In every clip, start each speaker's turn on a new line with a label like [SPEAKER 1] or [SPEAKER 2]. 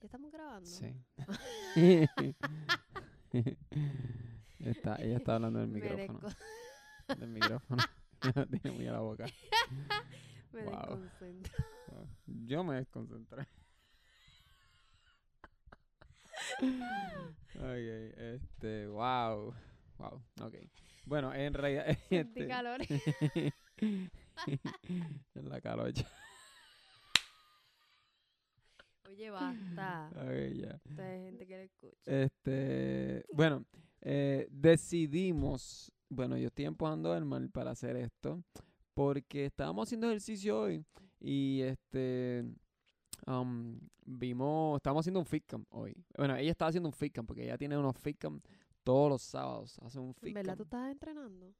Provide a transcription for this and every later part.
[SPEAKER 1] ¿Ya estamos grabando?
[SPEAKER 2] Sí. está, ella está hablando del micrófono. Del micrófono. Tiene muy a la boca.
[SPEAKER 1] Me
[SPEAKER 2] Wow.
[SPEAKER 1] desconcentro.
[SPEAKER 2] Yo me desconcentré. ok, este, wow. Wow, ok. Bueno, en realidad.
[SPEAKER 1] Sentí
[SPEAKER 2] Este,
[SPEAKER 1] calor.
[SPEAKER 2] en la calocha.
[SPEAKER 1] Oye, basta.
[SPEAKER 2] Ok, ya.
[SPEAKER 1] Esta hay gente que le escucha.
[SPEAKER 2] Este, bueno, eh, decidimos, bueno, yo estoy empujando a Elmar para hacer esto, porque estábamos haciendo ejercicio hoy y este, um, vimos, estábamos haciendo un fitcam hoy. Bueno, ella estaba haciendo un fitcam porque ella tiene unos fitcam todos los sábados, hace un
[SPEAKER 1] ¿En
[SPEAKER 2] fitcam.
[SPEAKER 1] verdad tú estabas entrenando?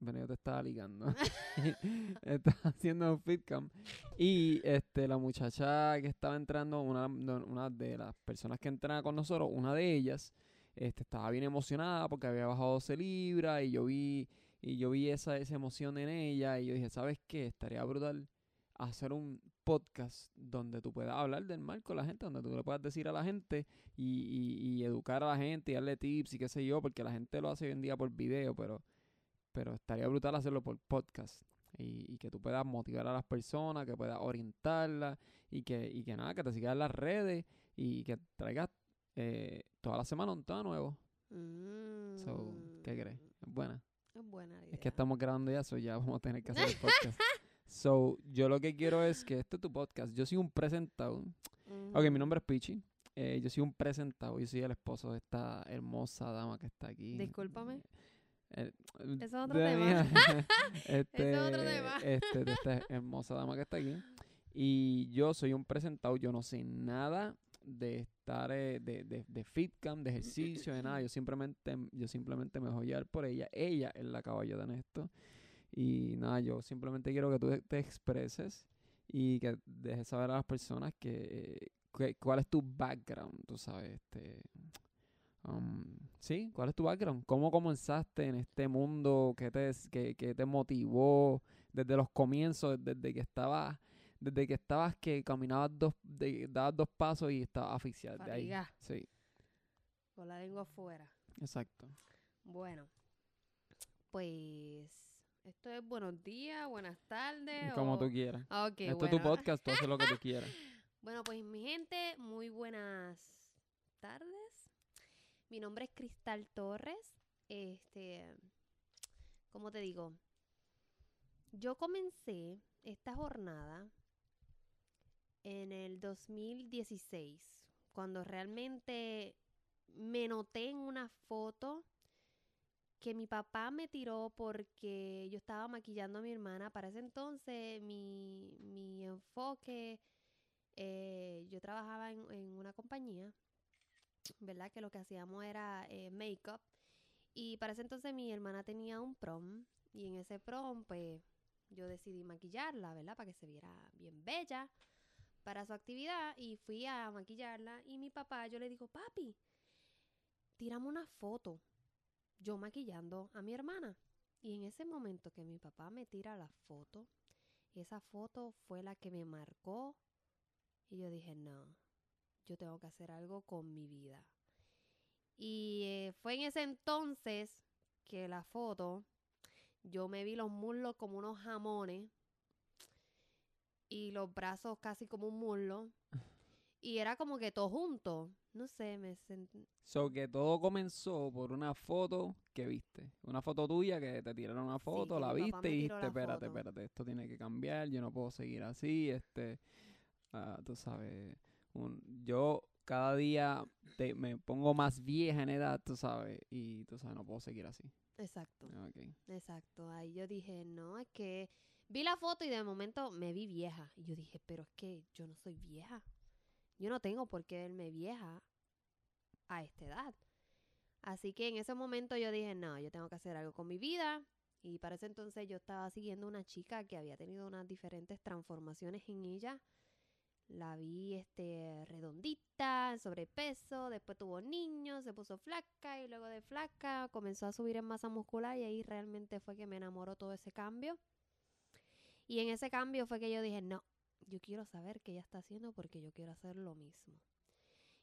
[SPEAKER 2] Bueno, te estaba ligando. estaba haciendo un fitcam. Y este, la muchacha que estaba entrando, una, de las personas que entrena con nosotros, una de ellas, este, estaba bien emocionada porque había bajado 12 libras y yo vi, y yo vi esa, esa emoción en ella y yo dije, ¿sabes qué? Estaría brutal hacer un podcast donde tú puedas hablar del mal con la gente, donde tú le puedas decir a la gente y, y, y educar a la gente y darle tips y qué sé yo, porque la gente lo hace hoy en día por video, pero pero estaría brutal hacerlo por podcast y, y que tú puedas motivar a las personas, que puedas orientarlas y que, y que nada, que te sigas en las redes y que traigas eh, toda la semana un tema nuevo. So, ¿qué crees? ¿Es buena?
[SPEAKER 1] Mm, Es buena idea.
[SPEAKER 2] Es que estamos grabando ya, so ya vamos a tener que hacer el podcast. so, yo lo que quiero es que este es tu podcast. Yo soy un presentado. Ok, mi nombre es Pichi. Eh, yo soy un presentado. Yo soy el esposo de esta hermosa dama que está aquí.
[SPEAKER 1] Discúlpame.
[SPEAKER 2] Eh,
[SPEAKER 1] Ese es otro tema.
[SPEAKER 2] este,
[SPEAKER 1] es otro tema.
[SPEAKER 2] este, de esta hermosa dama que está aquí. Y yo soy un presentado, yo no sé nada de estar eh, de, de, de fitcam, de ejercicio, de nada. Yo simplemente, yo simplemente me voy a por ella. Ella es la caballota en esto. Y nada, yo simplemente quiero que tú te- te expreses y que dejes saber a las personas que, que- cuál es tu background, tú sabes, este um, sí, cuál es tu background, cómo comenzaste en este mundo, qué te, qué, qué te motivó desde los comienzos, desde que estabas, desde que estabas que caminabas dos, de- dabas dos pasos y estabas asfixiada de ahí. Sí,
[SPEAKER 1] Con la lengua afuera.
[SPEAKER 2] exacto.
[SPEAKER 1] Bueno, pues esto es buenos días, buenas tardes.
[SPEAKER 2] Como
[SPEAKER 1] o-
[SPEAKER 2] tú quieras.
[SPEAKER 1] Ah, ok,
[SPEAKER 2] Esto es tu
[SPEAKER 1] bueno.
[SPEAKER 2] podcast, tú haces lo que tú quieras.
[SPEAKER 1] Bueno, pues mi gente, muy buenas tardes. Mi nombre es Cristal Torres. Este, ¿cómo te digo? Yo comencé esta jornada en el 2016, cuando realmente me noté en una foto que mi papá me tiró porque yo estaba maquillando a mi hermana. Para ese entonces mi, mi enfoque eh, yo trabajaba en, en una compañía, ¿verdad? Que lo que hacíamos era eh, make-up. Y para ese entonces mi hermana tenía un prom. Y en ese prom, pues, yo decidí maquillarla, ¿verdad? Para que se viera bien bella para su actividad. Y fui a maquillarla. Y mi papá, yo le digo, papi, tírame una foto. Yo maquillando a mi hermana. Y en ese momento que mi papá me tira la foto, esa foto fue la que me marcó y yo dije, no, yo tengo que hacer algo con mi vida. Y eh, fue en ese entonces que la foto, yo me vi los muslos como unos jamones y los brazos casi como un muslo. Y era como que todo junto. No sé, me sentí...
[SPEAKER 2] So que todo comenzó por una foto que viste. Una foto tuya que te tiraron una foto, la viste y dijiste, espérate,
[SPEAKER 1] foto".
[SPEAKER 2] espérate, esto tiene que cambiar, yo no puedo seguir así, este, ah, tú sabes, un, yo cada día te- me pongo más vieja en edad, tú sabes, y tú sabes, no puedo seguir así.
[SPEAKER 1] Exacto. Exacto, ahí yo dije, no, es que vi la foto y de momento me vi vieja. Y yo dije, pero es que yo no soy vieja. Yo no tengo por qué verme vieja a esta edad. Así que en ese momento yo dije, no, yo tengo que hacer algo con mi vida. Y para ese entonces yo estaba siguiendo una chica que había tenido unas diferentes transformaciones en ella. La vi este redondita, sobrepeso, después tuvo niños, se puso flaca y luego de flaca comenzó a subir en masa muscular y ahí realmente fue que me enamoró todo ese cambio. Y en ese cambio fue que yo dije, no, yo quiero saber qué ella está haciendo porque yo quiero hacer lo mismo.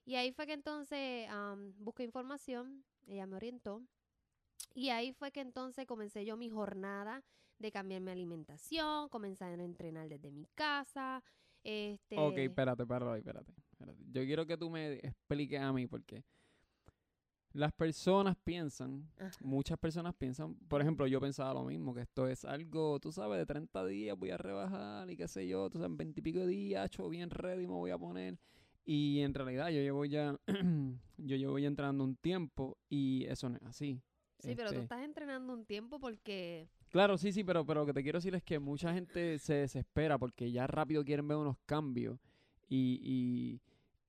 [SPEAKER 1] Y ahí fue que entonces busqué información, ella me orientó. Y ahí fue que entonces comencé yo mi jornada de cambiar mi alimentación, comenzar a entrenar desde mi casa. Este,
[SPEAKER 2] Ok, espérate, espérate, espérate, espérate. Yo quiero que tú me expliques a mí porque las personas piensan,
[SPEAKER 1] Ajá.
[SPEAKER 2] muchas personas piensan, por ejemplo, yo pensaba lo mismo, que esto es algo, tú sabes, de 30 días voy a rebajar y qué sé yo, tú sabes, en 20 y pico de días, hecho bien ready, me voy a poner. Y en realidad yo llevo ya, yo llevo ya entrenando un tiempo y eso no es así.
[SPEAKER 1] Sí, pero tú
[SPEAKER 2] Este,
[SPEAKER 1] estás entrenando un tiempo porque...
[SPEAKER 2] Claro, sí, sí, pero, pero lo que te quiero decir es que mucha gente se desespera porque ya rápido quieren ver unos cambios y, y,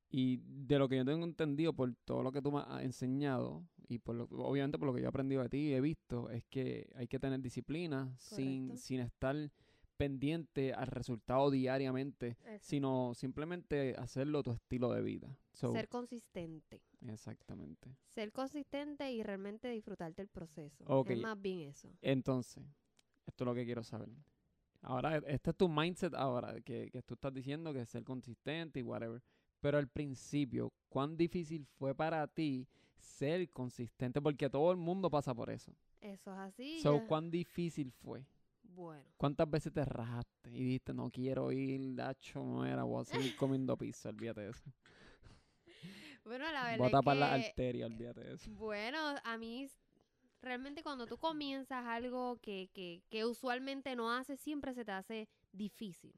[SPEAKER 2] y de lo que yo tengo entendido por todo lo que tú me has enseñado y por lo, obviamente por lo que yo he aprendido de ti y he visto es que hay que tener disciplina sin,
[SPEAKER 1] Correcto.
[SPEAKER 2] sin estar pendiente al resultado diariamente, sino simplemente hacerlo tu estilo de vida. So,
[SPEAKER 1] ser consistente.
[SPEAKER 2] exactamente.
[SPEAKER 1] Ser consistente y realmente disfrutarte el proceso.
[SPEAKER 2] Ok.
[SPEAKER 1] Es más bien eso.
[SPEAKER 2] Entonces, esto es lo que quiero saber. Ahora, este es tu mindset ahora, que, que tú estás diciendo que es ser consistente y whatever. Pero al principio, ¿cuán difícil fue para ti ser consistente? Porque todo el mundo pasa por eso.
[SPEAKER 1] Eso es así.
[SPEAKER 2] so,
[SPEAKER 1] ya-
[SPEAKER 2] ¿cuán difícil fue?
[SPEAKER 1] Bueno,
[SPEAKER 2] ¿Cuántas veces te rajaste y dijiste, no quiero ir, dacho, no era, voy a seguir comiendo pizza, olvídate de eso.
[SPEAKER 1] Bueno la verdad
[SPEAKER 2] Voy a tapar la
[SPEAKER 1] es que...
[SPEAKER 2] arteria, olvídate de eso.
[SPEAKER 1] Bueno, a mí realmente cuando tú comienzas algo que, que, que usualmente no haces, siempre se te hace difícil.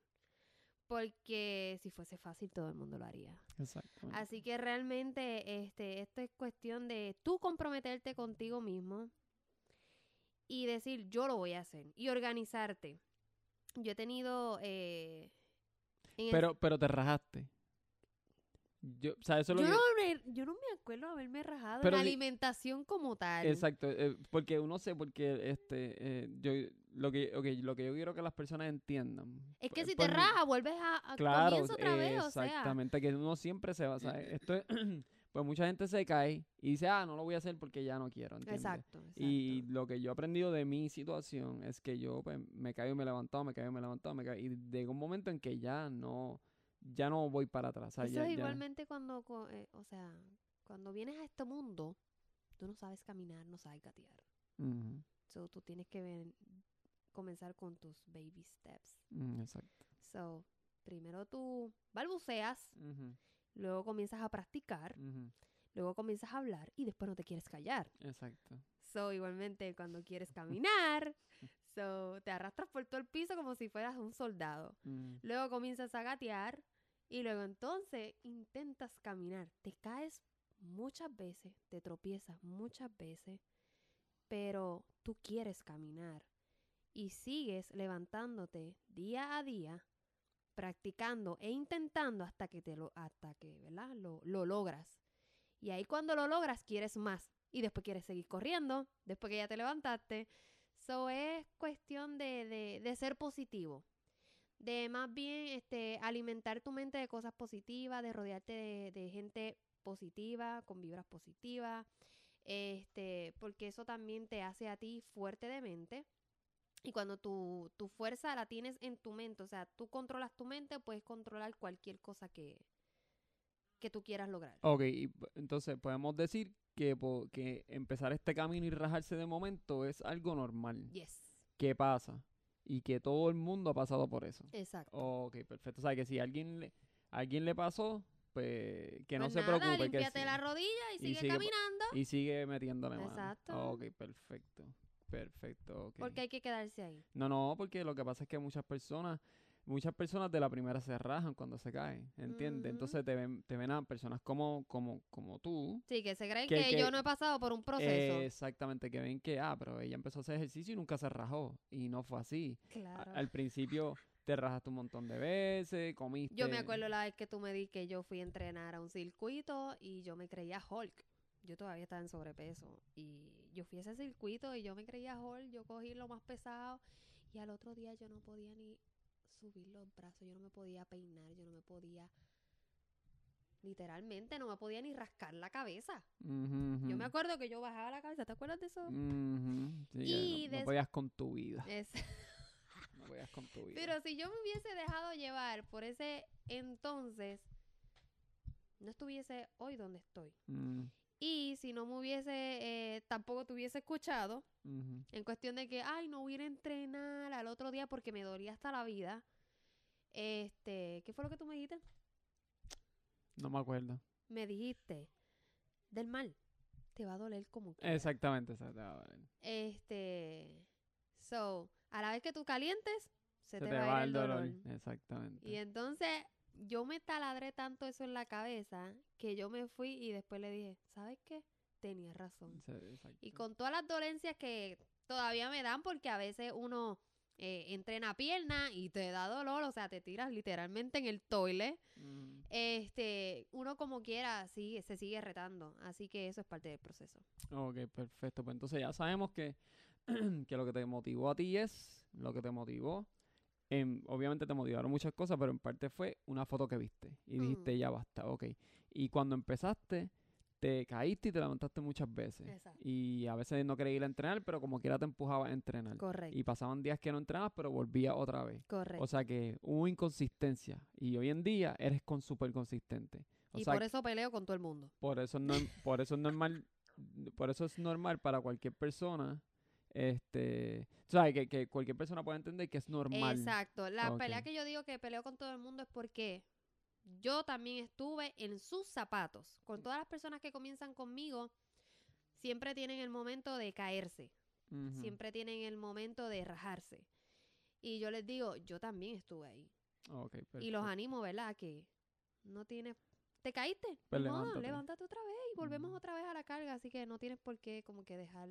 [SPEAKER 1] Porque si fuese fácil, todo el mundo lo haría.
[SPEAKER 2] Exactamente.
[SPEAKER 1] Así que realmente este, esto es cuestión de tú comprometerte contigo mismo y decir, yo lo voy a hacer. Y organizarte. Yo he tenido... eh, el-
[SPEAKER 2] Pero, pero te rajaste. Yo, o sea, eso
[SPEAKER 1] yo,
[SPEAKER 2] lo que...
[SPEAKER 1] no me, yo no me acuerdo haberme rajado
[SPEAKER 2] Pero
[SPEAKER 1] en alimentación como tal.
[SPEAKER 2] Exacto, eh, porque uno sé, porque este, eh, yo, lo que, okay, lo que yo quiero que las personas entiendan.
[SPEAKER 1] Es que
[SPEAKER 2] pu-
[SPEAKER 1] si te
[SPEAKER 2] por mi-
[SPEAKER 1] rajas, vuelves a, a
[SPEAKER 2] claro,
[SPEAKER 1] comienza otra vez, o sea.
[SPEAKER 2] exactamente, que uno siempre se va, o sea, esto es, pues mucha gente se cae y dice, ah, no lo voy a hacer porque ya no quiero, ¿entiendes?
[SPEAKER 1] Exacto, exacto.
[SPEAKER 2] Y lo que yo he aprendido de mi situación es que yo pues, me caigo y me he levantado, me caigo y me he levantado, me caigo, y llega un momento en que ya no, ya no voy para atrás. o sea,
[SPEAKER 1] Eso
[SPEAKER 2] ya-
[SPEAKER 1] es
[SPEAKER 2] ya-
[SPEAKER 1] igualmente cuando, eh, o sea, cuando vienes a este mundo, tú no sabes caminar, no sabes gatear. So, tú tienes que comenzar con tus baby steps.
[SPEAKER 2] mm, exacto.
[SPEAKER 1] So, primero tú balbuceas, luego comienzas a practicar, luego comienzas a hablar y después no te quieres callar.
[SPEAKER 2] exacto.
[SPEAKER 1] So, igualmente cuando quieres caminar, so, te arrastras por todo el piso como si fueras un soldado.
[SPEAKER 2] ujú.
[SPEAKER 1] Luego comienzas a gatear y luego entonces intentas caminar. Te caes muchas veces, te tropiezas muchas veces, pero tú quieres caminar y sigues levantándote día a día, practicando e intentando hasta que te lo hasta que, ¿verdad? Lo, lo logras. Y ahí cuando lo logras quieres más y después quieres seguir corriendo, después que ya te levantaste. So es cuestión de, de, de ser positivo de más bien este alimentar tu mente de cosas positivas, de rodearte de, de gente positiva, con vibras positivas, este, porque eso también te hace a ti fuerte de mente. Y cuando tu, tu fuerza la tienes en tu mente, o sea, tú controlas tu mente, puedes controlar cualquier cosa que, que tú quieras lograr.
[SPEAKER 2] Ok, y entonces podemos decir que, que empezar este camino y rajarse de momento es algo normal.
[SPEAKER 1] Yes.
[SPEAKER 2] que pasa? Y que todo el mundo ha pasado por eso.
[SPEAKER 1] Exacto.
[SPEAKER 2] Ok, perfecto. O sea, que si alguien le, a alguien le pasó, pues que no
[SPEAKER 1] Pues
[SPEAKER 2] se
[SPEAKER 1] nada,
[SPEAKER 2] preocupe.
[SPEAKER 1] Límpiate la rodilla y,
[SPEAKER 2] y
[SPEAKER 1] sigue caminando.
[SPEAKER 2] y sigue metiéndole mano.
[SPEAKER 1] Exacto.
[SPEAKER 2] Ok, perfecto. Perfecto, ok.
[SPEAKER 1] Porque hay que quedarse ahí.
[SPEAKER 2] No, no, porque lo que pasa es que muchas personas, muchas personas de la primera se rajan cuando se caen, ¿entiendes? Entonces te ven, te ven a personas como, como, como tú,
[SPEAKER 1] Sí, que se creen
[SPEAKER 2] Que-
[SPEAKER 1] que,
[SPEAKER 2] que-
[SPEAKER 1] yo no he pasado por un proceso.
[SPEAKER 2] Eh, exactamente, que ven que, ah, pero ella empezó a hacer ejercicio y nunca se rajó. Y no fue así. A-
[SPEAKER 1] claro.
[SPEAKER 2] al principio te rajaste un montón de veces, comiste.
[SPEAKER 1] Yo me acuerdo la vez que tú me di que yo fui a entrenar a un circuito y yo me creía Hulk. Yo todavía estaba en sobrepeso. Y yo fui a ese circuito y yo me creía Hulk. Yo cogí lo más pesado. Y al otro día yo no podía ni subir los brazos. Yo no me podía peinar. Yo no me podía. Literalmente no me podía ni rascar la cabeza.
[SPEAKER 2] Ujú,
[SPEAKER 1] Yo me acuerdo que yo bajaba la cabeza. ¿Te acuerdas de eso?
[SPEAKER 2] Ujú, sí, que
[SPEAKER 1] Y
[SPEAKER 2] no, no
[SPEAKER 1] des-
[SPEAKER 2] podías con tu vida.
[SPEAKER 1] Es-
[SPEAKER 2] No podías con tu vida.
[SPEAKER 1] Pero si yo me hubiese dejado llevar por ese entonces, no estuviese hoy donde estoy. Y si no me hubiese, eh, tampoco te hubiese escuchado, en cuestión de que, ay, no voy a ir a entrenar al otro día porque me dolía hasta la vida. Este, ¿qué fue lo que tú me dijiste?
[SPEAKER 2] No me acuerdo.
[SPEAKER 1] Me dijiste, del mal, te va a doler como quiera.
[SPEAKER 2] Exactamente, exactamente.
[SPEAKER 1] Este, so, a la vez que tú calientes, se,
[SPEAKER 2] Se
[SPEAKER 1] te, va, a ir el dolor.
[SPEAKER 2] Exactamente.
[SPEAKER 1] Y entonces yo me taladré tanto eso en la cabeza que yo me fui y después le dije, ¿sabes qué? Tenías razón.
[SPEAKER 2] Sí.
[SPEAKER 1] Y con todas las dolencias que todavía me dan, porque a veces uno eh, entrena pierna y te da dolor, o sea, te tiras literalmente en el toilet.
[SPEAKER 2] Mm,
[SPEAKER 1] Este, uno como quiera sigue, se sigue retando. Así que eso es parte del proceso.
[SPEAKER 2] Ok, perfecto. Pues entonces ya sabemos que, que lo que te motivó a ti es lo que te motivó. Obviamente te motivaron muchas cosas, pero en parte fue una foto que viste y dijiste
[SPEAKER 1] Mm.
[SPEAKER 2] ya basta, ok. Y cuando empezaste, te caíste y te levantaste muchas veces.
[SPEAKER 1] Exacto.
[SPEAKER 2] Y a veces no querías ir a entrenar, pero como quiera te empujaba a entrenar.
[SPEAKER 1] Correcto.
[SPEAKER 2] Y pasaban días que no entrenabas, pero volvías otra vez.
[SPEAKER 1] correcto.
[SPEAKER 2] O sea que hubo inconsistencia. Y hoy en día eres con súper consistente. O
[SPEAKER 1] y
[SPEAKER 2] sea
[SPEAKER 1] por eso peleo con todo el mundo.
[SPEAKER 2] por eso no por eso es normal por eso es normal para cualquier persona este sabes que, que cualquier persona puede entender que es normal
[SPEAKER 1] Exacto. La pelea que yo digo que peleo con todo el mundo es porque yo también estuve en sus zapatos. Con todas las personas que comienzan conmigo, siempre tienen el momento de caerse. Siempre tienen el momento de rajarse. Y yo les digo, yo también estuve ahí. Y los animo, ¿verdad? Que no tienes... ¿Te caíste?
[SPEAKER 2] Pues
[SPEAKER 1] modo,
[SPEAKER 2] levántate.
[SPEAKER 1] levántate otra vez y volvemos otra vez a la carga. Así que no tienes por qué como que dejar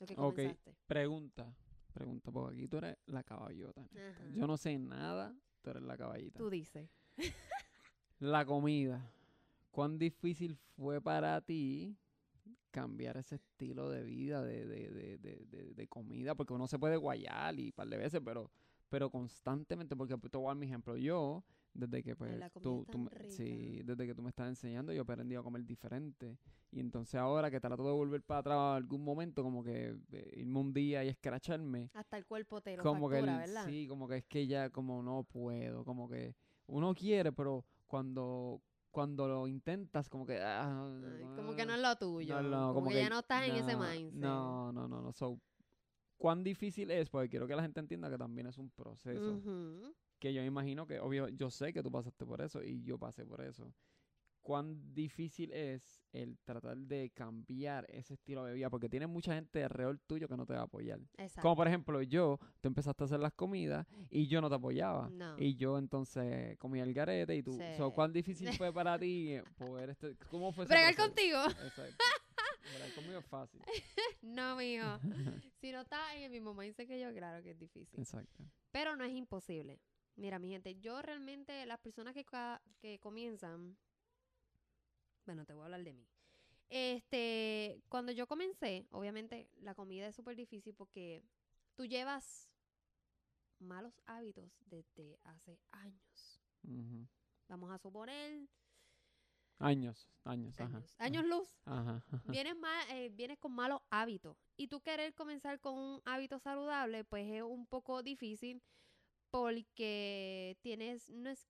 [SPEAKER 1] lo que
[SPEAKER 2] Ok.
[SPEAKER 1] comenzaste.
[SPEAKER 2] pregunta pregunta porque aquí tú eres la caballota.
[SPEAKER 1] Ajá.
[SPEAKER 2] yo no sé nada tú eres la caballita
[SPEAKER 1] Tú dices.
[SPEAKER 2] la comida cuán difícil fue para ti cambiar ese estilo de vida de, de, de, de, de- de comida porque uno se puede guayar y un par de veces pero pero constantemente porque te voy a dar mi ejemplo yo desde que pues
[SPEAKER 1] la
[SPEAKER 2] tú, tú me- sí, desde que tú me estás enseñando yo he aprendido a comer diferente y entonces ahora que trato de volver para atrás algún momento como que eh, irme un día y escracharme
[SPEAKER 1] Hasta el cuerpo te lo
[SPEAKER 2] como que
[SPEAKER 1] factura,
[SPEAKER 2] el-
[SPEAKER 1] ¿verdad?
[SPEAKER 2] sí como que es que ya como no puedo como que uno quiere pero cuando cuando lo intentas como que ah,
[SPEAKER 1] Ay, como que no es lo tuyo.
[SPEAKER 2] no, no,
[SPEAKER 1] como, que, ya no estás en ese mindset.
[SPEAKER 2] No, no, no, no. So, ¿Cuán difícil es? Porque quiero que la gente entienda que también es un proceso.
[SPEAKER 1] Ujú.
[SPEAKER 2] Que yo imagino que, obvio, yo sé que tú pasaste por eso y yo pasé por eso. ¿Cuán difícil es el tratar de cambiar ese estilo de vida? Porque tiene mucha gente alrededor tuyo que no te va a apoyar.
[SPEAKER 1] Exacto.
[SPEAKER 2] Como por ejemplo yo, tú empezaste a hacer las comidas y yo no te apoyaba.
[SPEAKER 1] No.
[SPEAKER 2] Y yo entonces comía el garete y tú. So. ¿Cuán difícil fue para ti eh, poder este, ¿Cómo fue
[SPEAKER 1] Bregar contigo.
[SPEAKER 2] Exacto. Bregar conmigo es fácil.
[SPEAKER 1] No, mijo. si no estás en el mismo mindset que yo, claro que es difícil.
[SPEAKER 2] Exacto.
[SPEAKER 1] Pero no es imposible. Mira, mi gente, yo realmente, las personas que, que comienzan, bueno, te voy a hablar de mí. Este, cuando yo comencé, obviamente la comida es súper difícil porque tú llevas malos hábitos desde hace años. Vamos a suponer
[SPEAKER 2] Años, años, ajá.
[SPEAKER 1] años, años luz.
[SPEAKER 2] Ajá. ajá.
[SPEAKER 1] vienes, ma- eh, vienes con malos hábitos y tú querer comenzar con un hábito saludable, pues es un poco difícil porque tienes, no es,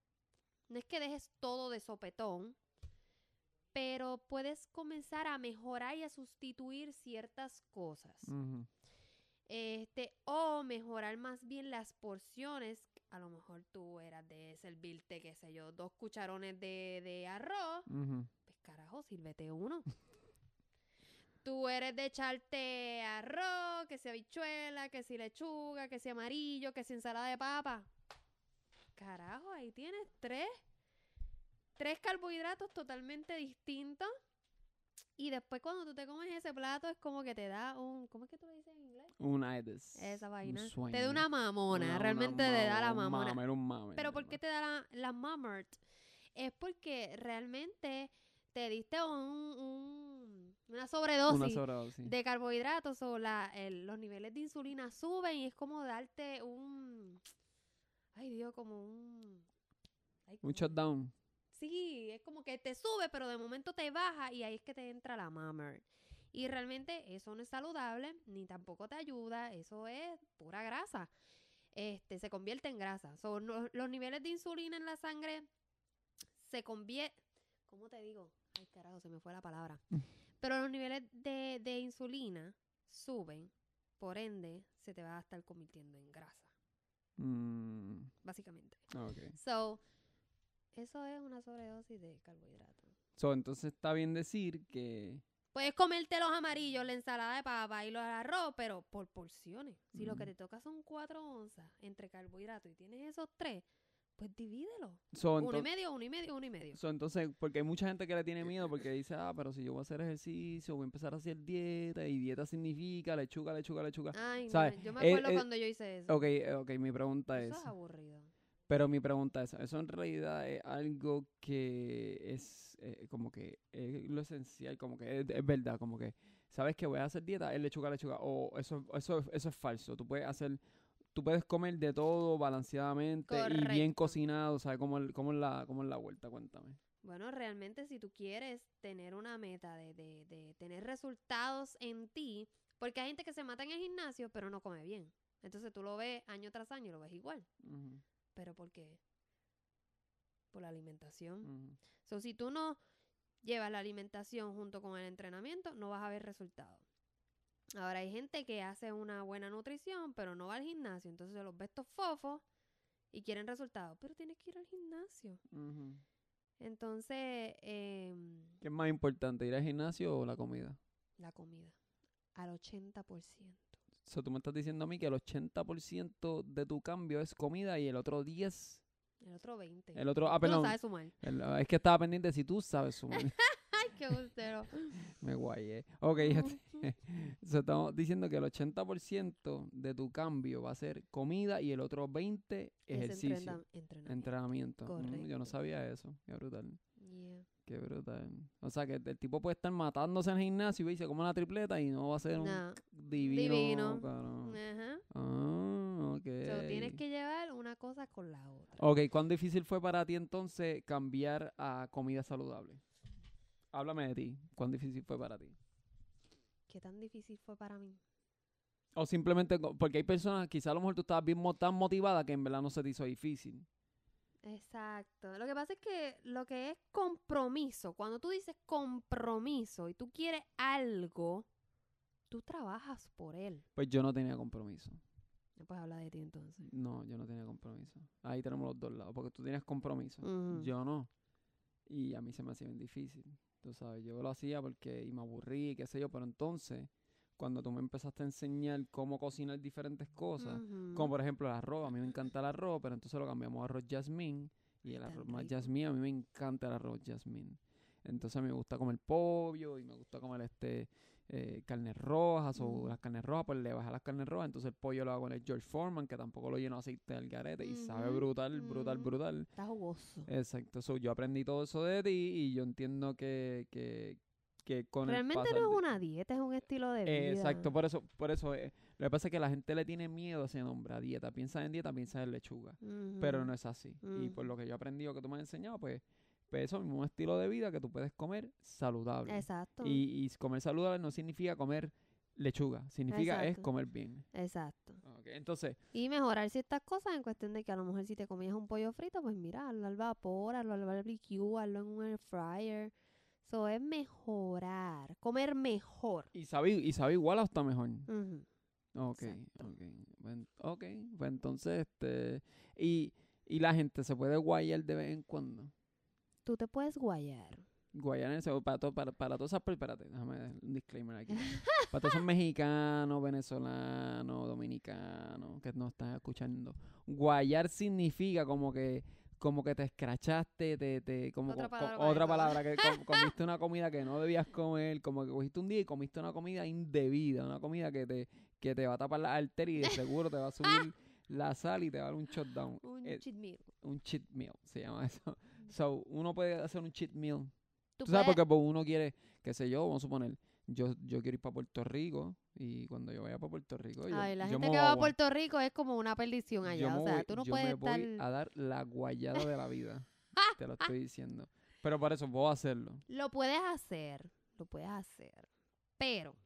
[SPEAKER 1] no es que dejes todo de sopetón, pero puedes comenzar a mejorar y a sustituir ciertas cosas. Este, o mejorar más bien las porciones. A lo mejor tú eras de servirte, qué sé yo, dos cucharones de, de arroz pues carajo, sírvete uno. Tú eres de echarte arroz, que sea habichuela, que si lechuga, que si amarillo, que si ensalada de papa. Carajo, ahí tienes tres. Tres carbohidratos totalmente distintos. Y después cuando tú te comes ese plato es como que te da un... ¿Cómo es que tú le dices en inglés?
[SPEAKER 2] Un itis.
[SPEAKER 1] Esa
[SPEAKER 2] un
[SPEAKER 1] vaina. Te da una mamona,
[SPEAKER 2] Una- una
[SPEAKER 1] realmente te da la
[SPEAKER 2] un
[SPEAKER 1] mamona.
[SPEAKER 2] mamer, un mamer,
[SPEAKER 1] Pero ¿por qué te da la, la mamert? Es porque realmente te diste un, un- una
[SPEAKER 2] Una
[SPEAKER 1] sobredosis de carbohidratos o la, el- los niveles de insulina suben y es como darte un... Ay Dios, como un... ay,
[SPEAKER 2] Un shutdown.
[SPEAKER 1] Sí, es como que te sube, pero de momento te baja y ahí es que te entra la mamert. Y realmente eso no es saludable, ni tampoco te ayuda, eso es pura grasa. Este, se convierte en grasa. So, no- los niveles de insulina en la sangre se convierten, ¿cómo te digo? Ay, carajo, se me fue la palabra. Pero los niveles de, de insulina suben, por ende, se te va a estar convirtiendo en grasa,
[SPEAKER 2] Mm,
[SPEAKER 1] básicamente.
[SPEAKER 2] ok.
[SPEAKER 1] So, eso es una sobredosis de carbohidratos.
[SPEAKER 2] So, entonces está bien decir que...
[SPEAKER 1] Puedes comerte los amarillos, la ensalada de papa y los arroz, pero por porciones. Si lo que te toca son cuatro onzas entre carbohidratos y tienes esos tres, pues divídelo.
[SPEAKER 2] So,
[SPEAKER 1] Uno y medio, uno y medio, uno y medio.
[SPEAKER 2] so, entonces, porque hay mucha gente que le tiene miedo porque dice, ah, pero si yo voy a hacer ejercicio, voy a empezar a hacer dieta, y dieta significa lechuga, lechuga, lechuga.
[SPEAKER 1] Ay, yo me
[SPEAKER 2] Eh,
[SPEAKER 1] acuerdo
[SPEAKER 2] eh,
[SPEAKER 1] cuando yo hice eso.
[SPEAKER 2] Ok, eh, ok, mi pregunta
[SPEAKER 1] eso
[SPEAKER 2] es...
[SPEAKER 1] es aburrido.
[SPEAKER 2] Pero mi pregunta es, ¿eso en realidad es algo que es eh, como que es lo esencial, como que es, es verdad, como que sabes que voy a hacer dieta, es lechuga, lechuga, o eso, eso, eso es falso, tú puedes hacer, tú puedes comer de todo balanceadamente y bien cocinado, ¿sabes? ¿Cómo, es- cómo, es la, ¿Cómo es la vuelta? Cuéntame.
[SPEAKER 1] Bueno, realmente si tú quieres tener una meta de, de, de tener resultados en ti, porque hay gente que se mata en el gimnasio pero no come bien. Entonces tú lo ves año tras año y lo ves igual. ¿Pero por qué? Por la alimentación.
[SPEAKER 2] ujú.
[SPEAKER 1] So, si tú no llevas la alimentación junto con el entrenamiento, no vas a ver resultados. Ahora hay gente que hace una buena nutrición, pero no va al gimnasio. Entonces los ves estos fofos y quieren resultados. Pero tienes que ir al gimnasio. Entonces, em,
[SPEAKER 2] ¿Qué es más importante, ir al gimnasio o la comida?
[SPEAKER 1] la comida. Al 80%.
[SPEAKER 2] O sea, tú me estás diciendo a mí que el 80% de tu cambio es comida y el otro 10%,
[SPEAKER 1] El otro 20%.
[SPEAKER 2] el otro, ah,
[SPEAKER 1] Tú no
[SPEAKER 2] perdón,
[SPEAKER 1] sabes sumar.
[SPEAKER 2] el- es que estaba pendiente si tú sabes sumar.
[SPEAKER 1] Ay, qué gustero.
[SPEAKER 2] Me guayé. Ok, so, estamos diciendo que el 80% de tu cambio va a ser comida y el otro 20%
[SPEAKER 1] Es
[SPEAKER 2] ejercicio,
[SPEAKER 1] entrena- entrenamiento.
[SPEAKER 2] entrenamiento. Mm, yo no sabía eso. Qué brutal.
[SPEAKER 1] Yeah.
[SPEAKER 2] Qué brutal. O sea, que el tipo puede estar matándose en el gimnasio y se come una tripleta y no va a ser un
[SPEAKER 1] No.
[SPEAKER 2] divino.
[SPEAKER 1] Divino. Ajá.
[SPEAKER 2] Ah, ok.
[SPEAKER 1] So, tienes que llevar una cosa con la otra.
[SPEAKER 2] Ok, ¿cuán difícil fue para ti entonces cambiar a comida saludable? Háblame de ti. ¿Cuán difícil fue para ti?
[SPEAKER 1] ¿Qué tan difícil fue para mí?
[SPEAKER 2] O simplemente, porque hay personas, quizá a lo mejor tú estabas bien tan motivada que en verdad no se te hizo difícil.
[SPEAKER 1] Exacto. Lo que pasa es que lo que es compromiso, cuando tú dices compromiso y tú quieres algo, tú trabajas por él.
[SPEAKER 2] Pues yo no tenía compromiso.
[SPEAKER 1] No puedes hablar de ti entonces.
[SPEAKER 2] No, yo no tenía compromiso. Ahí tenemos los dos lados, porque tú tienes compromiso. Yo no. Y a mí se me hacía bien difícil. Tú sabes, yo lo hacía porque y me aburrí, qué sé yo, pero entonces, cuando tú me empezaste a enseñar cómo cocinar diferentes cosas, como por ejemplo el arroz, a mí me encanta el arroz, pero entonces lo cambiamos a arroz jasmine y el
[SPEAKER 1] Tan
[SPEAKER 2] arroz más jasmine, a mí me encanta el arroz jasmine. Entonces me gusta comer pollo y me gusta comer este eh, carnes rojas o
[SPEAKER 1] Mm.
[SPEAKER 2] las carnes rojas, pues le bajas las carnes rojas, entonces el pollo lo hago con el George Foreman, que tampoco lo lleno de aceite del garete y sabe brutal, brutal,
[SPEAKER 1] ujú.
[SPEAKER 2] brutal.
[SPEAKER 1] Está jugoso.
[SPEAKER 2] Exacto, so, yo aprendí todo eso de ti y yo entiendo que, que, que con
[SPEAKER 1] Realmente
[SPEAKER 2] el
[SPEAKER 1] no es una dieta, es un estilo de vida.
[SPEAKER 2] Exacto, por eso, por eso eh, lo que pasa es que la gente le tiene miedo a ese nombre, a dieta. Piensa en dieta, piensa en lechuga. Pero no es así. Y por lo que yo he aprendido que tú me has enseñado, pues, pues eso mismo, un estilo de vida que tú puedes comer saludable.
[SPEAKER 1] Exacto.
[SPEAKER 2] Y, y comer saludable no significa comer lechuga, significa es comer bien.
[SPEAKER 1] Exacto.
[SPEAKER 2] Ok, Entonces,
[SPEAKER 1] Y mejorar ciertas cosas en cuestión de que a lo mejor si te comías un pollo frito, pues mira, hazlo al vapor, hazlo al barbecue, hazlo en un air fryer. Eso es mejorar, comer mejor.
[SPEAKER 2] y sabe, y sabe igual hasta mejor.
[SPEAKER 1] Ujú.
[SPEAKER 2] Ok,
[SPEAKER 1] Exacto.
[SPEAKER 2] ok. Buen- ok, pues entonces, este, y, y la gente se puede guayar de vez en cuando.
[SPEAKER 1] Tú te puedes guayar.
[SPEAKER 2] Guayanense, o para, to- para, para todas esas, espérate, déjame dar un disclaimer aquí. para todos esos mexicanos, venezolanos, dominicanos que nos están escuchando. Guayar significa como que como que te escrachaste, te, te, como
[SPEAKER 1] Otra
[SPEAKER 2] co- co-
[SPEAKER 1] palabra
[SPEAKER 2] otra palabra, que com- comiste una comida que no debías comer, como que cogiste un día y comiste una comida indebida, una comida que te, que te va a tapar la arteria y de seguro te va a subir la sal y te va a dar un shutdown.
[SPEAKER 1] Un
[SPEAKER 2] Eh,
[SPEAKER 1] cheat meal.
[SPEAKER 2] un cheat meal, se llama eso. So, uno puede hacer un cheat meal
[SPEAKER 1] Tú
[SPEAKER 2] Tú sabes
[SPEAKER 1] puedes-
[SPEAKER 2] porque pues, uno quiere, qué sé yo, vamos a suponer, yo, yo quiero ir para Puerto Rico y cuando yo vaya para Puerto Rico, yo,
[SPEAKER 1] Ay, la
[SPEAKER 2] yo
[SPEAKER 1] gente
[SPEAKER 2] me
[SPEAKER 1] que
[SPEAKER 2] voy
[SPEAKER 1] va a Puerto Rico es como una perdición
[SPEAKER 2] yo
[SPEAKER 1] allá.
[SPEAKER 2] me
[SPEAKER 1] O sea,
[SPEAKER 2] voy-
[SPEAKER 1] tú no
[SPEAKER 2] yo
[SPEAKER 1] puedes
[SPEAKER 2] me voy
[SPEAKER 1] estar...
[SPEAKER 2] a dar la guayada de la vida. Te lo estoy diciendo. Pero por eso puedo hacerlo.
[SPEAKER 1] Lo puedes hacer, lo puedes hacer. Pero,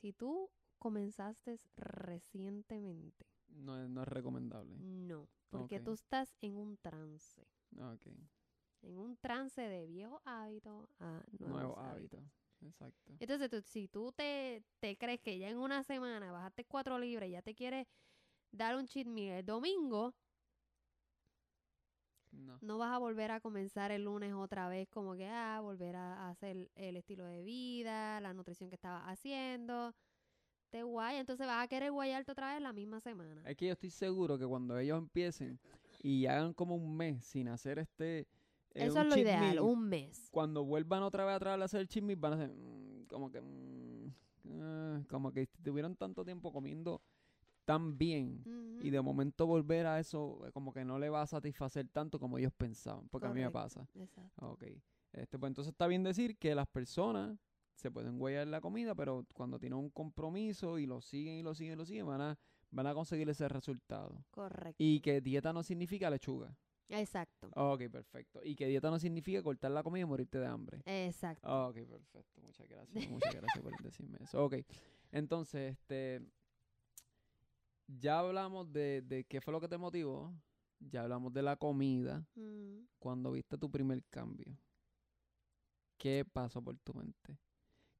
[SPEAKER 1] si tú comenzaste recientemente,
[SPEAKER 2] No es, no es recomendable.
[SPEAKER 1] no. Porque
[SPEAKER 2] Ok.
[SPEAKER 1] tú estás en un trance.
[SPEAKER 2] Ok.
[SPEAKER 1] En un trance de viejos hábitos a nuevos,
[SPEAKER 2] Nuevo
[SPEAKER 1] hábitos.
[SPEAKER 2] hábito. Exacto.
[SPEAKER 1] Entonces, tú- si tú te, te crees que ya en una semana bajaste cuatro libras y ya te quieres dar un cheat meal el domingo,
[SPEAKER 2] No.
[SPEAKER 1] no vas a volver a comenzar el lunes otra vez como que, ah, volver a, a hacer el estilo de vida, la nutrición que estabas haciendo. Te guaya, entonces vas a querer guayarte otra vez la misma semana.
[SPEAKER 2] Es que yo estoy seguro que cuando ellos empiecen y hagan como un mes sin hacer este. Eh,
[SPEAKER 1] Eso es lo ideal,
[SPEAKER 2] meal,
[SPEAKER 1] un mes.
[SPEAKER 2] Cuando vuelvan otra vez atrás a hacer el meal, van a hacer. mm, como que. mm, ah, como que tuvieron tanto tiempo comiendo tan bien. Y de momento volver a eso, eh, como que no le va a satisfacer tanto como ellos pensaban. Porque a mí me pasa.
[SPEAKER 1] Exacto.
[SPEAKER 2] Ok. Este, pues entonces está bien decir que las personas se pueden guayar la comida, pero cuando tienen un compromiso y lo siguen y lo siguen y lo siguen, van a, van a conseguir ese resultado.
[SPEAKER 1] Correcto.
[SPEAKER 2] Y que dieta no significa lechuga.
[SPEAKER 1] Exacto.
[SPEAKER 2] Ok, perfecto. Y que dieta no significa cortar la comida y morirte de hambre.
[SPEAKER 1] Exacto.
[SPEAKER 2] Ok, perfecto. Muchas gracias. Muchas gracias por decirme eso. Ok. Entonces, este. Ya hablamos de, de qué fue lo que te motivó. Ya hablamos de la comida.
[SPEAKER 1] Mm.
[SPEAKER 2] Cuando viste tu primer cambio. ¿Qué pasó por tu mente?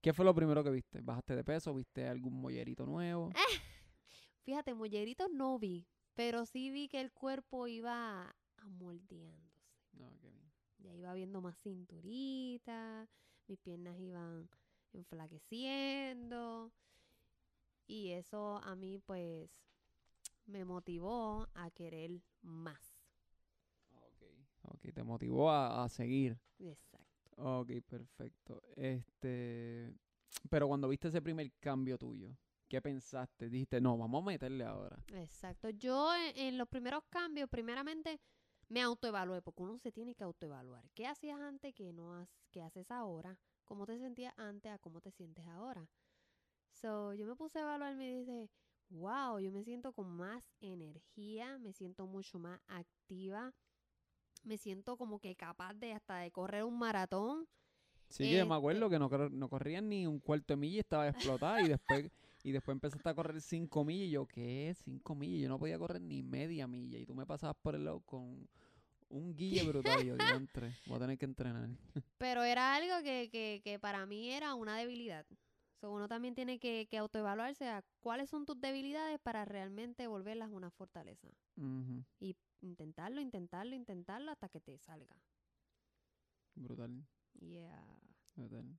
[SPEAKER 2] ¿Qué fue lo primero que viste? ¿Bajaste de peso? ¿Viste algún mollerito nuevo?
[SPEAKER 1] Fíjate, molleritos no vi, pero sí vi que el cuerpo iba amoldeándose.
[SPEAKER 2] No, qué bien.
[SPEAKER 1] Ya iba viendo más cinturita, mis piernas iban enflaqueciendo. Y eso a mí pues me motivó a querer más.
[SPEAKER 2] Ok. Ok, te motivó a, a seguir.
[SPEAKER 1] Exacto.
[SPEAKER 2] Ok, perfecto. Este, pero cuando viste ese primer cambio tuyo, ¿qué pensaste? Dijiste, no, vamos a meterle ahora.
[SPEAKER 1] Exacto. Yo en, en los primeros cambios, primeramente me autoevalué, porque uno se tiene que autoevaluar. ¿Qué hacías antes que no has, que haces ahora? ¿Cómo te sentías antes a cómo te sientes ahora? So, yo me puse a evaluarme y dije, wow, yo me siento con más energía, me siento mucho más activa, me siento como que capaz de hasta de correr un maratón.
[SPEAKER 2] Sí, que yo me
[SPEAKER 1] Este-
[SPEAKER 2] acuerdo que no, no corrían ni un cuarto de milla y estaba explotada y después y después empezaste a correr cinco millas y yo, ¿qué? Cinco millas, yo no podía correr ni media milla y tú me pasabas por el lado con un guille brutal y yo, entre, voy a tener que entrenar.
[SPEAKER 1] Pero era algo que, que, que para mí era una debilidad. So, uno también tiene que, que autoevaluarse a cuáles son tus debilidades para realmente volverlas una fortaleza.
[SPEAKER 2] Ujú,
[SPEAKER 1] Y intentarlo, intentarlo, intentarlo hasta que te salga.
[SPEAKER 2] Brutal.
[SPEAKER 1] Yeah.
[SPEAKER 2] Brutal.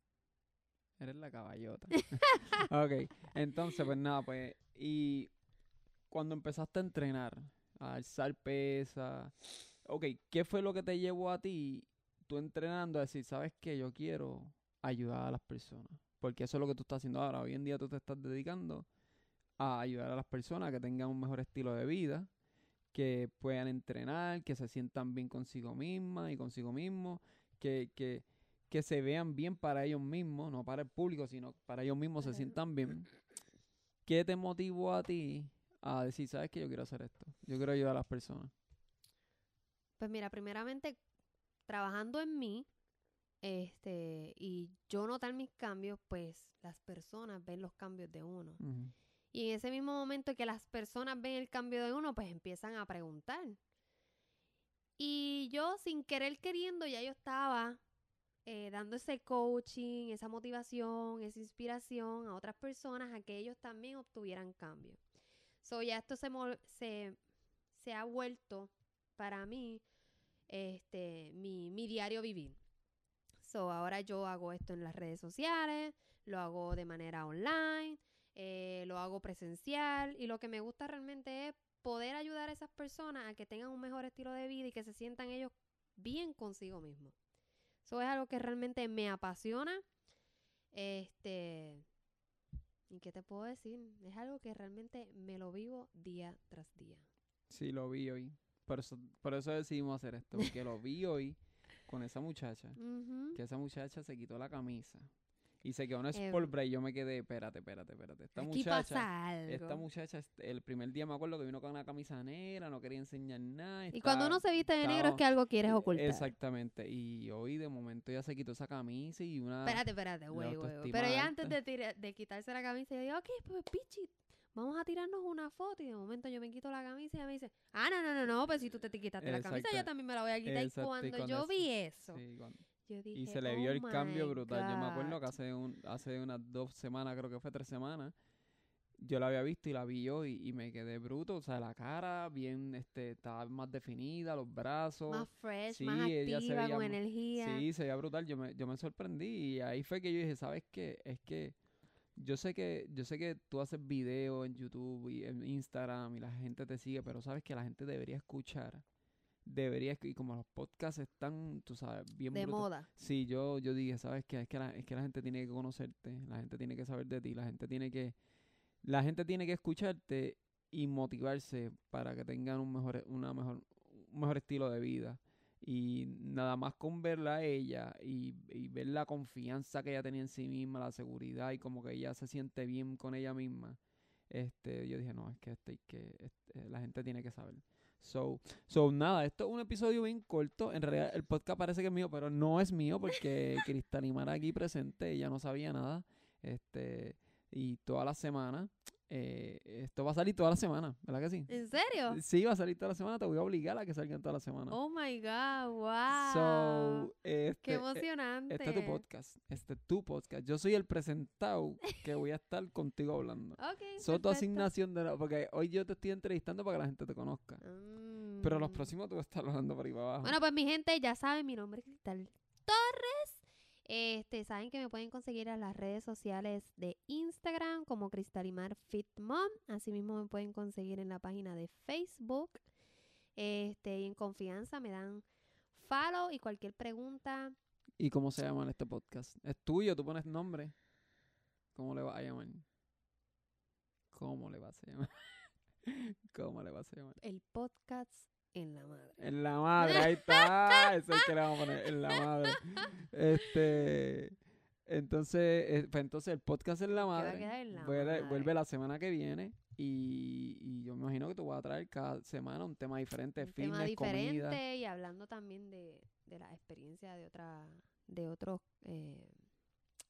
[SPEAKER 2] Eres la caballota. ok, entonces, pues nada, pues. Y cuando empezaste a entrenar, a alzar pesa, ok, ¿qué fue lo que te llevó a ti, tú entrenando, a decir, sabes que yo quiero ayudar a las personas? Porque eso es lo que tú estás haciendo ahora. Hoy en día tú te estás dedicando a ayudar a las personas a que tengan un mejor estilo de vida, que puedan entrenar, que se sientan bien consigo mismas y consigo mismo, que, que, que se vean bien para ellos mismos, no para el público, sino para ellos mismos se sientan bien. ¿Qué te motivó a ti a decir, sabes que yo quiero hacer esto? Yo quiero ayudar a las personas.
[SPEAKER 1] Pues mira, primeramente trabajando en mí, este, y yo notar mis cambios, pues las personas ven los cambios de uno. Y en ese mismo momento que las personas ven el cambio de uno, pues empiezan a preguntar. Y yo, sin querer queriendo, ya yo estaba eh, dando ese coaching, esa motivación, esa inspiración a otras personas a que ellos también obtuvieran cambio. So, ya esto se, se, se ha vuelto para mí este, mi, mi diario vivir. So, ahora yo hago esto en las redes sociales, lo hago de manera online, eh, lo hago presencial y lo que me gusta realmente es poder ayudar a esas personas a que tengan un mejor estilo de vida y que se sientan ellos bien consigo mismos. Eso es algo que realmente me apasiona. Este, ¿y qué te puedo decir? Es algo que realmente me lo vivo día tras día.
[SPEAKER 2] Sí, lo vi hoy. Por eso, por eso decidimos hacer esto, porque lo vi hoy con esa muchacha. Que esa muchacha se quitó la camisa y se quedó en sport break. Yo me quedé, espérate, espérate, espérate. Esta
[SPEAKER 1] Aquí
[SPEAKER 2] muchacha,
[SPEAKER 1] pasa algo.
[SPEAKER 2] esta muchacha, el primer día me acuerdo que vino con una camisa negra, no quería enseñar nada.
[SPEAKER 1] y cuando uno se viste de negro es que algo quieres ocultar.
[SPEAKER 2] Exactamente. Y hoy de momento ya se quitó esa camisa y una.
[SPEAKER 1] Espérate, espérate, güey, güey. Pero ya antes de, tira- de quitarse la camisa, yo digo, ok, pues pichi, vamos a tirarnos una foto y de momento yo me quito la camisa y ella me dice, ah, no, no, no, no, pues si tú te te quitaste la camisa, yo
[SPEAKER 2] Exacto.
[SPEAKER 1] también me la voy a quitar.
[SPEAKER 2] Exacto, y
[SPEAKER 1] y cuando
[SPEAKER 2] cuando
[SPEAKER 1] yo
[SPEAKER 2] es-
[SPEAKER 1] vi eso,
[SPEAKER 2] Sí, cuando-
[SPEAKER 1] yo dije,
[SPEAKER 2] y se le vio
[SPEAKER 1] "Oh
[SPEAKER 2] el cambio brutal. Yo me acuerdo que
[SPEAKER 1] God".
[SPEAKER 2] hace, un, hace unas dos semanas, creo que fue tres semanas, yo la había visto y la vi yo y, y me quedé bruto. O sea, la cara bien, este, estaba más definida, los brazos.
[SPEAKER 1] más fresh,
[SPEAKER 2] sí,
[SPEAKER 1] más
[SPEAKER 2] ella se
[SPEAKER 1] activa,
[SPEAKER 2] veía
[SPEAKER 1] con energía.
[SPEAKER 2] Sí, se veía brutal. Yo me, yo me sorprendí y ahí fue que yo dije, ¿sabes qué? Es que yo sé que yo sé que tú haces videos en YouTube y en Instagram y la gente te sigue, pero sabes que la gente debería escuchar. Debería, y como los podcasts están, tú sabes, bien
[SPEAKER 1] de
[SPEAKER 2] brutal-
[SPEAKER 1] moda.
[SPEAKER 2] Sí, yo, yo dije, ¿sabes qué? Es que, la, es que la gente tiene que conocerte, la gente tiene que saber de ti, la gente tiene que, la gente tiene que escucharte y motivarse para que tengan un mejor, una mejor, un mejor estilo de vida. Y nada más con verla a ella y, y ver la confianza que ella tenía en sí misma, la seguridad y como que ella se siente bien con ella misma. Este, yo dije, no, es que este, que este, la gente tiene que saber. So, so, nada, esto es un episodio bien corto. En realidad, el podcast parece que es mío, pero no es mío porque Cristalimar aquí presente, ella no sabía nada. Este, y toda la semana, eh, esto va a salir toda la semana, ¿verdad que sí?
[SPEAKER 1] ¿En serio?
[SPEAKER 2] Sí, va a salir toda la semana, te voy a obligar a que salgan toda la semana.
[SPEAKER 1] Oh my God, wow.
[SPEAKER 2] So, este,
[SPEAKER 1] Qué
[SPEAKER 2] eh,
[SPEAKER 1] emocionante.
[SPEAKER 2] este es tu podcast, este es tu podcast. Yo soy el presentado que voy a estar contigo hablando.
[SPEAKER 1] Ok.
[SPEAKER 2] Soy tu asignación de la- porque hoy yo te estoy entrevistando para que la gente te conozca. Pero los
[SPEAKER 1] Mm.
[SPEAKER 2] próximos tú vas a estar hablando por ahí para abajo.
[SPEAKER 1] Bueno, pues mi gente, ya saben, mi nombre es Cristal Torres. Este, saben que me pueden conseguir en las redes sociales de Instagram como Cristalimar Fit Mom. Asimismo me pueden conseguir en la página de Facebook. Este, y en confianza me dan follow y cualquier pregunta.
[SPEAKER 2] ¿Y cómo se llama este podcast? ¿Es tuyo? ¿Tú pones nombre? ¿Cómo le vas a llamar? ¿Cómo le vas a llamar? ¿Cómo le vas a llamar?
[SPEAKER 1] El podcast en la madre.
[SPEAKER 2] En la madre, ahí está. Eso es el que le vamos a poner, en la madre. Este, entonces, eh, pues entonces el podcast en la madre.
[SPEAKER 1] en la
[SPEAKER 2] vuelve,
[SPEAKER 1] madre.
[SPEAKER 2] vuelve la semana que viene y, y yo me imagino que tú vas a traer cada semana un tema diferente,
[SPEAKER 1] un tema
[SPEAKER 2] fitness,
[SPEAKER 1] diferente
[SPEAKER 2] comida.
[SPEAKER 1] y hablando también de, de la experiencia de otra de otros eh,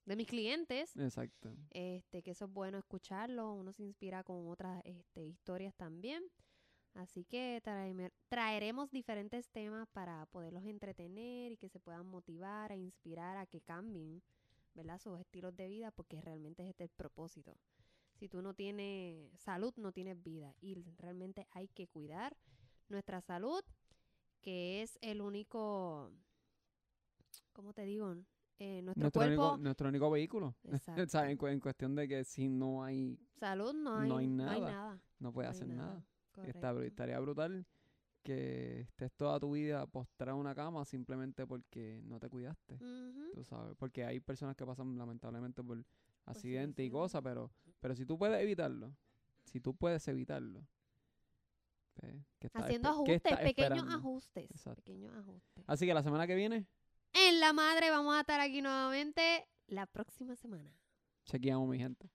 [SPEAKER 1] de mis clientes
[SPEAKER 2] Exacto.
[SPEAKER 1] este que eso es bueno escucharlo uno se inspira con otras este, historias también así que traeme- traeremos diferentes temas para poderlos entretener y que se puedan motivar a inspirar a que cambien verdad sus estilos de vida porque realmente es este el propósito si tú no tienes salud no tienes vida y realmente hay que cuidar nuestra salud que es el único ¿cómo te digo? Eh, nuestro,
[SPEAKER 2] Nuestro
[SPEAKER 1] cuerpo
[SPEAKER 2] único, nuestro único vehículo.
[SPEAKER 1] Exacto.
[SPEAKER 2] En, cu- en cuestión de que si no hay,
[SPEAKER 1] salud no hay,
[SPEAKER 2] no hay
[SPEAKER 1] no hay
[SPEAKER 2] nada, no
[SPEAKER 1] hay
[SPEAKER 2] hacer nada. Está estaría brutal que estés toda tu vida postrado en una cama simplemente porque no te cuidaste. Tú sabes, porque hay personas que pasan lamentablemente por accidentes y cosas, pero, pero si tú puedes evitarlo, si tú puedes evitarlo, pues, ¿qué estás
[SPEAKER 1] haciendo
[SPEAKER 2] qué
[SPEAKER 1] ajustes pequeños ajustes pequeños ajustes.
[SPEAKER 2] Así que la semana que viene,
[SPEAKER 1] en la madre vamos a estar aquí nuevamente la próxima semana.
[SPEAKER 2] Chequeamos mi gente.